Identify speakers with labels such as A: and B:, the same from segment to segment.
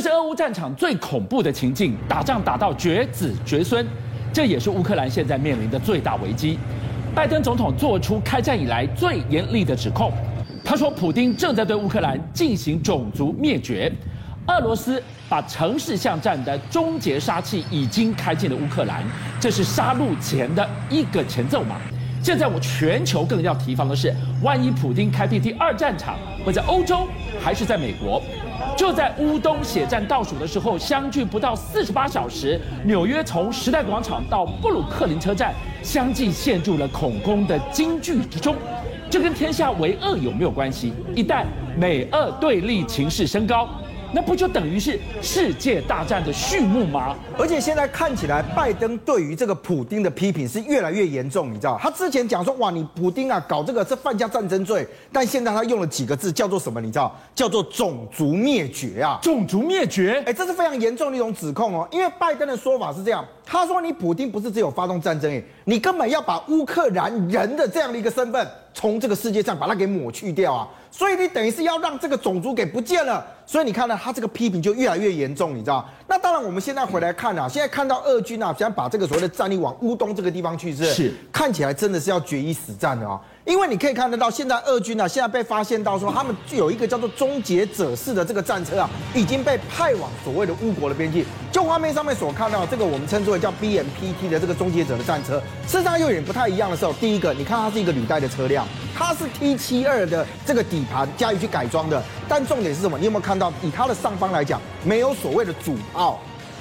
A: 这是俄乌战场最恐怖的情境，打仗打到绝子绝孙，这也是乌克兰现在面临的最大危机。拜登总统做出开战以来最严厉的指控，他说，普丁正在对乌克兰进行种族灭绝，俄罗斯把城市巷战的终结杀器已经开进了乌克兰，这是杀戮前的一个前奏嘛。现在我全球更要提防的是，万一普丁开辟第二战场，会在欧洲还是在美国？就在乌东血战倒数的时候，相距不到四十八小时，纽约从时代广场到布鲁克林车站，相继陷入了恐攻的惊惧之中。这跟天下为恶有没有关系？一旦美俄对立情势升高，那不就等于是世界大战的序幕吗？
B: 而且现在看起来，拜登对于这个普丁的批评是越来越严重，你知道？他之前讲说，哇，你普丁啊，搞这个是犯下战争罪，但现在他用了几个字，叫做什么？你知道？叫做种族灭绝啊！
A: 种族灭绝？
B: 哎，这是非常严重的一种指控哦。因为拜登的说法是这样，他说你普丁不是只有发动战争，哎，你根本要把乌克兰人的这样的一个身份从这个世界上把它给抹去掉啊！所以你等于是要让这个种族给不见了。所以你看呢，他这个批评就越来越严重，你知道？那当然，我们现在回来看啊，现在看到俄军啊，想把这个所谓的战力往乌东这个地方去，是是，看起来真的是要决一死战的啊。因为你可以看得到，现在俄军啊，现在被发现到说，他们具有一个叫做“终结者式”的这个战车啊，已经被派往所谓的乌国的边境。就画面上面所看到这个，我们称之为叫 BMPT 的这个终结者的战车，事实上又有点不太一样的时候，第一个，你看它是一个履带的车辆，它是 T 七二的这个底盘加以去改装的，但重点是什么？你有没有看到，以它的上方来讲，没有所谓的主炮。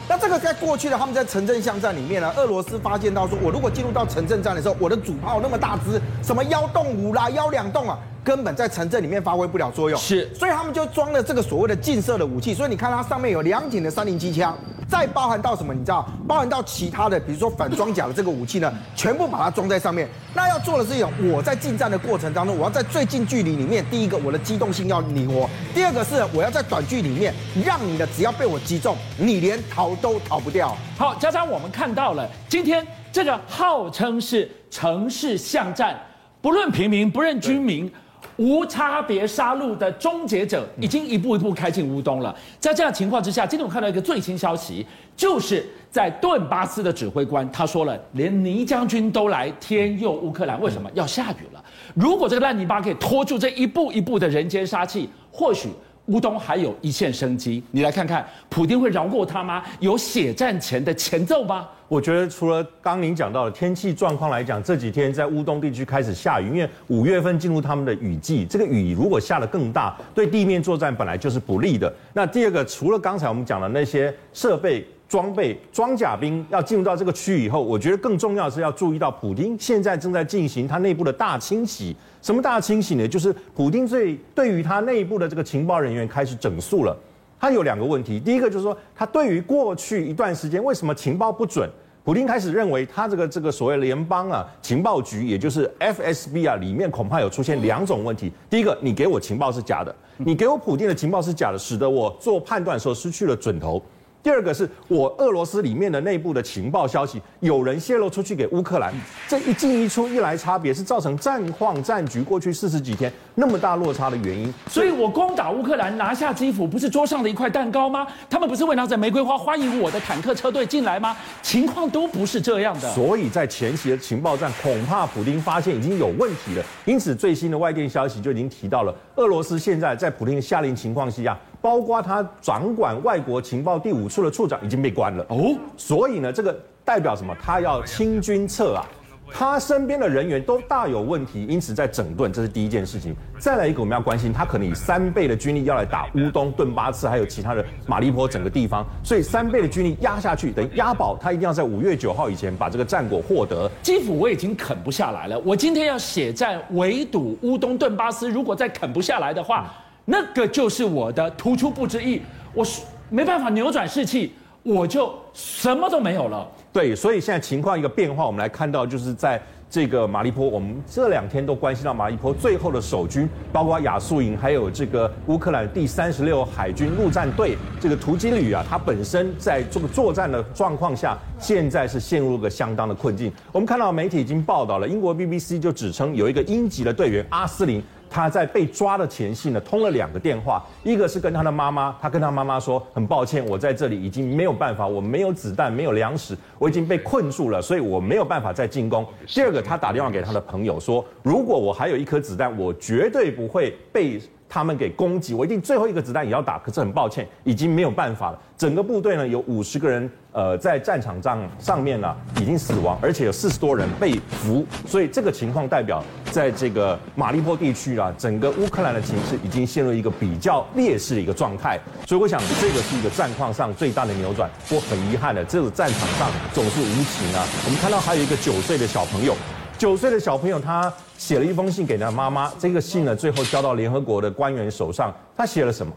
B: 那这个在过去的他们在城镇巷战里面呢，俄罗斯发现到说，我如果进入到城镇战的时候，我的主炮那么大支，什么幺洞五啦、幺两洞啊。根本在城镇里面发挥不了作用，
A: 是，
B: 所以他们就装了这个所谓的近射的武器。所以你看它上面有两挺的三零机枪，再包含到什么？你知道，包含到其他的，比如说反装甲的这个武器呢，全部把它装在上面。那要做的是一种，我在近战的过程当中，我要在最近距离里面，第一个我的机动性要灵活，第二个是我要在短距离里面，让你的只要被我击中，你连逃都逃不掉。
A: 好，家长，我们看到了今天这个号称是城市巷战，不论平民，不论军民。无差别杀戮的终结者已经一步一步开进乌东了。在这样情况之下，今天我看到一个最新消息，就是在顿巴斯的指挥官他说了，连泥将军都来天佑乌克兰。为什么？要下雨了。如果这个烂泥巴可以拖住这一步一步的人间杀气，或许。乌东还有一线生机，你来看看，普丁会饶过他吗？有血战前的前奏吗？
C: 我觉得除了刚您讲到的天气状况来讲，这几天在乌东地区开始下雨，因为五月份进入他们的雨季，这个雨如果下得更大，对地面作战本来就是不利的。那第二个，除了刚才我们讲的那些设备。装备装甲兵要进入到这个区域以后，我觉得更重要的是要注意到，普丁现在正在进行他内部的大清洗。什么大清洗呢？就是普丁最对于他内部的这个情报人员开始整肃了。他有两个问题，第一个就是说，他对于过去一段时间为什么情报不准，普丁开始认为他这个这个所谓联邦啊情报局，也就是 FSB 啊里面恐怕有出现两种问题。第一个，你给我情报是假的，你给我普丁的情报是假的，使得我做判断的时候失去了准头。第二个是我俄罗斯里面的内部的情报消息，有人泄露出去给乌克兰，这一进一出一来差别是造成战况战局过去四十几天那么大落差的原因。
A: 所以我攻打乌克兰拿下基辅，不是桌上的一块蛋糕吗？他们不是会拿着玫瑰花欢迎我的坦克车队进来吗？情况都不是这样的。
C: 所以在前期的情报战，恐怕普丁发现已经有问题了。因此最新的外电消息就已经提到了，俄罗斯现在在普丁的下令情况下。包括他掌管外国情报第五处的处长已经被关了哦，所以呢，这个代表什么？他要清君侧啊，他身边的人员都大有问题，因此在整顿，这是第一件事情。再来一个，我们要关心，他可能以三倍的军力要来打乌东、顿巴斯，还有其他的马利坡整个地方，所以三倍的军力压下去，等于押宝，他一定要在五月九号以前把这个战果获得。
A: 基辅我已经啃不下来了，我今天要血战围堵乌东、顿巴斯，如果再啃不下来的话。那个就是我的突出部之意，我是没办法扭转士气，我就什么都没有了。
C: 对，所以现在情况一个变化，我们来看到就是在这个马利坡，我们这两天都关心到马利坡最后的守军，包括亚速营，还有这个乌克兰第三十六海军陆战队这个突击旅啊，它本身在这个作战的状况下，现在是陷入了个相当的困境。我们看到媒体已经报道了，英国 BBC 就指称有一个英籍的队员阿斯林。他在被抓的前夕呢，通了两个电话，一个是跟他的妈妈，他跟他妈妈说，很抱歉，我在这里已经没有办法，我没有子弹，没有粮食，我已经被困住了，所以我没有办法再进攻。第二个，他打电话给他的朋友说，如果我还有一颗子弹，我绝对不会被。他们给攻击，我一定最后一个子弹也要打。可是很抱歉，已经没有办法了。整个部队呢，有五十个人，呃，在战场上上面呢已经死亡，而且有四十多人被俘。所以这个情况代表，在这个马利坡地区啊，整个乌克兰的情势已经陷入一个比较劣势的一个状态。所以我想，这个是一个战况上最大的扭转。我很遗憾的，这个战场上总是无情啊。我们看到还有一个九岁的小朋友。九岁的小朋友，他写了一封信给他妈妈。这个信呢，最后交到联合国的官员手上。他写了什么？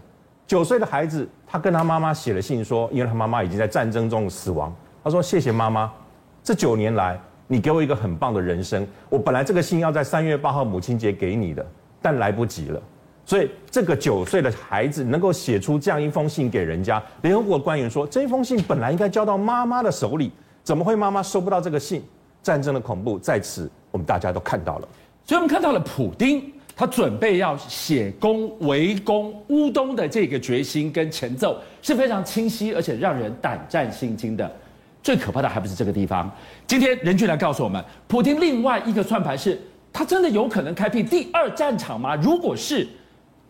C: 九岁的孩子，他跟他妈妈写了信，说，因为他妈妈已经在战争中死亡。他说：“谢谢妈妈，这九年来，你给我一个很棒的人生。我本来这个信要在三月八号母亲节给你的，但来不及了。所以，这个九岁的孩子能够写出这样一封信给人家，联合国官员说，这封信本来应该交到妈妈的手里，怎么会妈妈收不到这个信？”战争的恐怖在此，我们大家都看到了。
A: 所以，我们看到了普丁，他准备要写攻、围攻乌东的这个决心跟前奏是非常清晰，而且让人胆战心惊的。最可怕的还不是这个地方。今天人均来告诉我们，普京另外一个算盘是，他真的有可能开辟第二战场吗？如果是，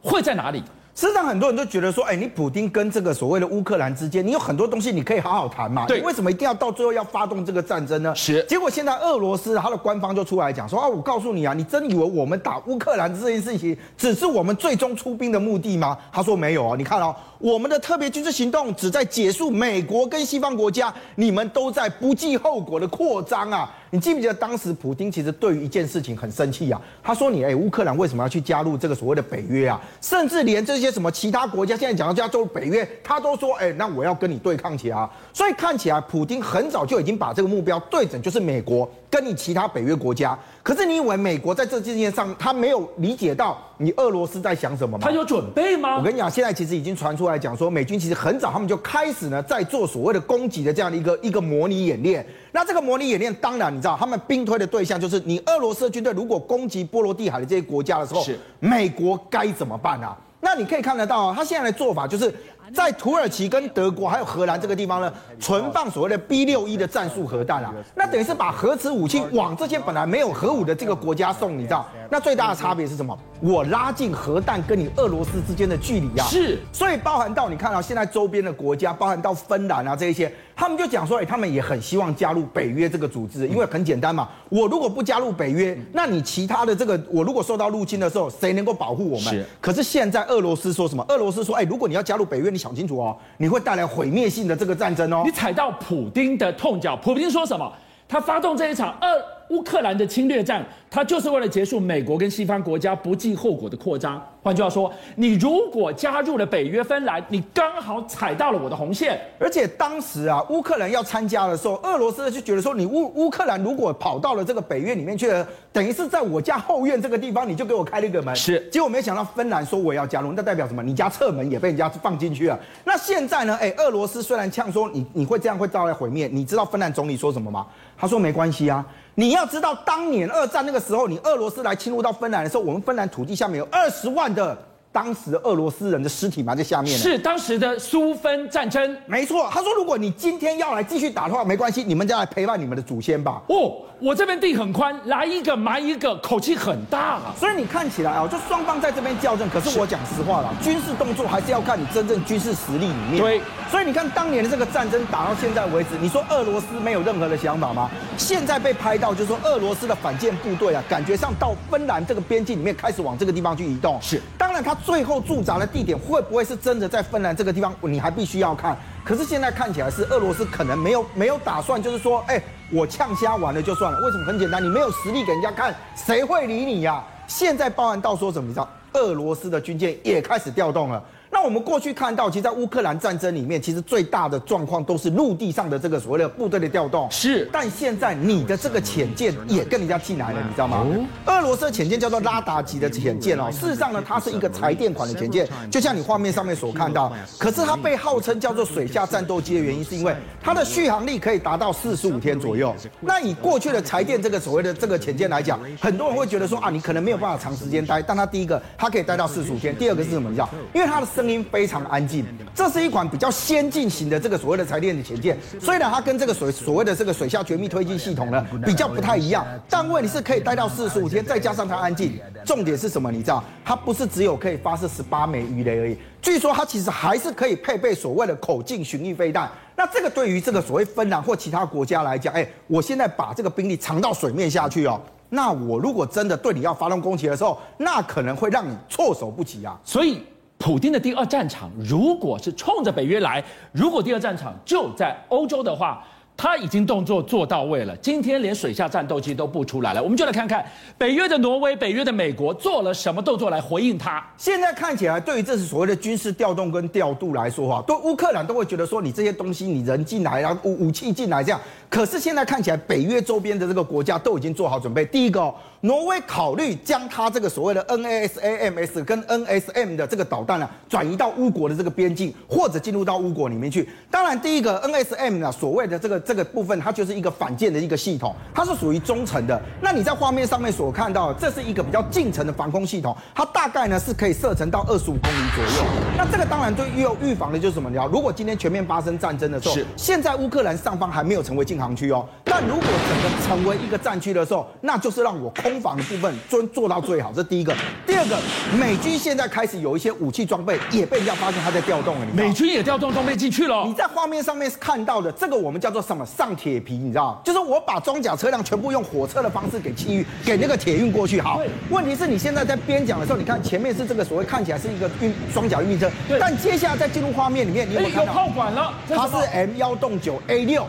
A: 会在哪里？
B: 实际上，很多人都觉得说，哎，你普丁跟这个所谓的乌克兰之间，你有很多东西你可以好好谈嘛。对。你为什么一定要到最后要发动这个战争呢？
A: 是。
B: 结果现在俄罗斯他的官方就出来讲说啊，我告诉你啊，你真以为我们打乌克兰这件事情只是我们最终出兵的目的吗？他说没有啊，你看哦，我们的特别军事行动只在结束美国跟西方国家你们都在不计后果的扩张啊。你记不记得当时普京其实对于一件事情很生气啊？他说你哎，乌克兰为什么要去加入这个所谓的北约啊？甚至连这些什么其他国家现在讲到加州北约，他都说哎，那我要跟你对抗起来啊。所以看起来普京很早就已经把这个目标对准，就是美国跟你其他北约国家。可是你以为美国在这件事上他没有理解到你俄罗斯在想什么吗？
A: 他有准备吗？
B: 我跟你讲，现在其实已经传出来讲说，美军其实很早他们就开始呢在做所谓的攻击的这样的一个一个模拟演练。那这个模拟演练，当然你知道，他们兵推的对象就是你俄罗斯的军队如果攻击波罗的海的这些国家的时候，是美国该怎么办啊？那你可以看得到哦，他现在的做法就是。在土耳其跟德国还有荷兰这个地方呢，存放所谓的 B 六一的战术核弹啊，那等于是把核子武器往这些本来没有核武的这个国家送，你知道？那最大的差别是什么？我拉近核弹跟你俄罗斯之间的距离啊。
A: 是，
B: 所以包含到你看到现在周边的国家，包含到芬兰啊这一些，他们就讲说，哎，他们也很希望加入北约这个组织，因为很简单嘛，我如果不加入北约，那你其他的这个，我如果受到入侵的时候，谁能够保护我们？是。可是现在俄罗斯说什么？俄罗斯说，哎，如果你要加入北约，你。想清楚哦，你会带来毁灭性的这个战争哦。
A: 你踩到普丁的痛脚，普丁说什么？他发动这一场二乌克兰的侵略战，它就是为了结束美国跟西方国家不计后果的扩张。换句话说，你如果加入了北约芬兰，你刚好踩到了我的红线。
B: 而且当时啊，乌克兰要参加的时候，俄罗斯就觉得说，你乌乌克兰如果跑到了这个北约里面去了，等于是在我家后院这个地方，你就给我开了一个门。
A: 是，
B: 结果没想到芬兰说我要加入，那代表什么？你家侧门也被人家放进去了。那现在呢？哎，俄罗斯虽然呛说你你会这样会造来毁灭，你知道芬兰总理说什么吗？他说没关系啊。你要知道，当年二战那个时候，你俄罗斯来侵入到芬兰的时候，我们芬兰土地下面有二十万的。当时俄罗斯人的尸体埋在下面。
A: 是当时的苏芬战争，
B: 没错。他说，如果你今天要来继续打的话，没关系，你们就来陪伴你们的祖先吧。
A: 哦，我这边地很宽，来一个埋一个，口气很大啊。
B: 所以你看起来啊，就双方在这边较真。可是我讲实话了，军事动作还是要看你真正军事实力里面。
A: 对。
B: 所以你看当年的这个战争打到现在为止，你说俄罗斯没有任何的想法吗？现在被拍到，就是说俄罗斯的反舰部队啊，感觉上到芬兰这个边境里面开始往这个地方去移动。
A: 是。
B: 当然，他最后驻扎的地点会不会是真的在芬兰这个地方？你还必须要看。可是现在看起来是俄罗斯可能没有没有打算，就是说，哎，我呛虾完了就算了。为什么？很简单，你没有实力给人家看，谁会理你呀？现在报案到说什么？你知道，俄罗斯的军舰也开始调动了。我们过去看到，其实，在乌克兰战争里面，其实最大的状况都是陆地上的这个所谓的部队的调动。
A: 是，
B: 但现在你的这个潜舰也跟人家进来了，你知道吗？俄罗斯的潜舰叫做拉达级的潜舰哦，事实上呢，它是一个柴电款的潜舰，就像你画面上面所看到。可是它被号称叫做水下战斗机的原因，是因为它的续航力可以达到四十五天左右。那以过去的柴电这个所谓的这个潜舰来讲，很多人会觉得说啊，你可能没有办法长时间待。但它第一个，它可以待到四十五天；第二个是什么？你知道？因为它的声音非常安静。这是一款比较先进型的这个所谓的柴电的潜舰，虽然它跟这个水所谓的这个水下绝密推进系统呢比较不太一样，但问题是可以待到四十五天，再加上它安静。重点是什么？你知道？它不是只有可以发射十八枚鱼雷而已。据说它其实还是可以配备所谓的口径巡弋飞弹。那这个对于这个所谓芬兰或其他国家来讲，哎，我现在把这个兵力藏到水面下去哦，那我如果真的对你要发动攻击的时候，那可能会让你措手不及啊。
A: 所以，普京的第二战场如果是冲着北约来，如果第二战场就在欧洲的话。他已经动作做到位了，今天连水下战斗机都不出来了。我们就来看看北约的挪威、北约的美国做了什么动作来回应他。
B: 现在看起来，对于这是所谓的军事调动跟调度来说，哈，对乌克兰都会觉得说，你这些东西，你人进来，然后武武器进来这样。可是现在看起来，北约周边的这个国家都已经做好准备。第一个，挪威考虑将它这个所谓的 NASAMS 跟 NSM 的这个导弹呢，转移到乌国的这个边境，或者进入到乌国里面去。当然，第一个 NSM 呢，所谓的这个这个部分，它就是一个反舰的一个系统，它是属于中程的。那你在画面上面所看到，这是一个比较近程的防空系统，它大概呢是可以射程到二十五公里左右。那这个当然最要预防的就是什么你要？如果今天全面发生战争的时候，是现在乌克兰上方还没有成为禁航区哦，但如果整个成为一个战区的时候，那就是让我空防的部分做做到最好。这第一个，第二个，美军现在开始有一些武器装备也被人家发现它在调动了。
A: 美军也调动装备进去了。
B: 你在画面上面是看到的这个，我们叫做什么？上铁皮，你知道？就是我把装甲车辆全部用火车的方式给气运，给那个铁运过去。好，问题是你现在在边讲的时候，你看前面是这个所谓看起来是一个运装甲运兵车，但接下来在进入画面里面，你有没有看到？
A: 有炮管了，
B: 它是 M 幺洞九 A 六。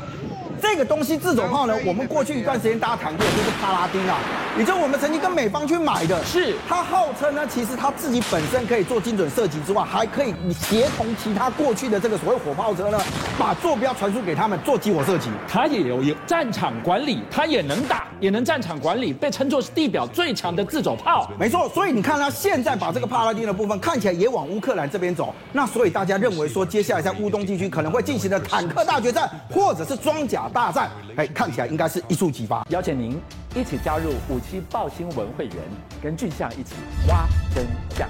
B: 这个东西自走炮呢，我们过去一段时间大家谈过，就是帕拉丁啊，也就是我们曾经跟美方去买的。
A: 是它
B: 号称呢，其实它自己本身可以做精准射击之外，还可以协同其他过去的这个所谓火炮车呢，把坐标传输给他们做激火射击。
A: 它也有有战场管理，它也能打，也能战场管理，被称作是地表最强的自走炮。
B: 没错，所以你看它现在把这个帕拉丁的部分看起来也往乌克兰这边走，那所以大家认为说，接下来在乌东地区可能会进行的坦克大决战，或者是装甲。大战，哎，看起来应该是一触即发。
A: 邀请您一起加入五七报新闻会员，跟俊相一起挖真相。